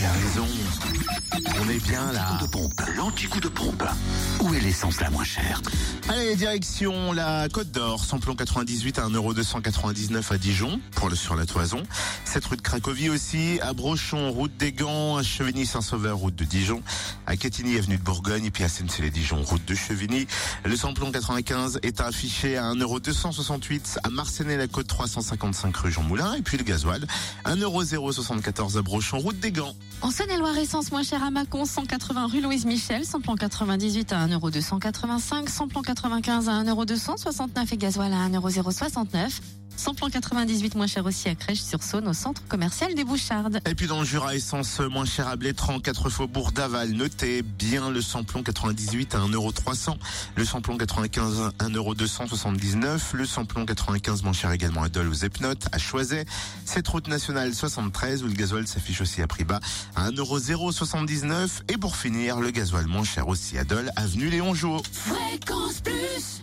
il a raison. On est bien là. de pompe, l'anti-coup de pompe. Où est l'essence la moins chère? Allez, direction la Côte d'Or, samplon 98 à 1,299€ à Dijon, pour le sur la toison. Cette rue de Cracovie aussi, à Brochon, route des Gants, à Chevigny-Saint-Sauveur, route de Dijon, à Quetigny, avenue de Bourgogne, et puis à Senne-les-Dijon, route de Chevigny. Le samplon 95 est affiché à 1,268€ à Marcenay-la-Côte, 355 rue Jean Moulin, et puis le gasoil, 1,074€ à Brochon, route des Gants. En Saône-et-Loire, essence moins chère à Mâcon, 180 rue Louise Michel, samplon 98 à 1,285€, samplon 95 à 1,269€ et gasoil à 1,069€. Samplon 98 moins cher aussi à Crèche-sur-Saône au centre commercial des Bouchardes. Et puis dans le Jura, essence moins cher à Blétran, 4 faubourg d'Aval. Notez bien le samplon 98 à 1,300€, le samplon 95 à 1,279€, le samplon 95 moins cher également à Dole aux Epnotes, à Choiset. Cette route nationale 73 où le gasoil s'affiche aussi à prix bas à 1,079€ et pour finir, le gasoil moins cher aussi à Dole, avenue Léon Jouot. Fréquence plus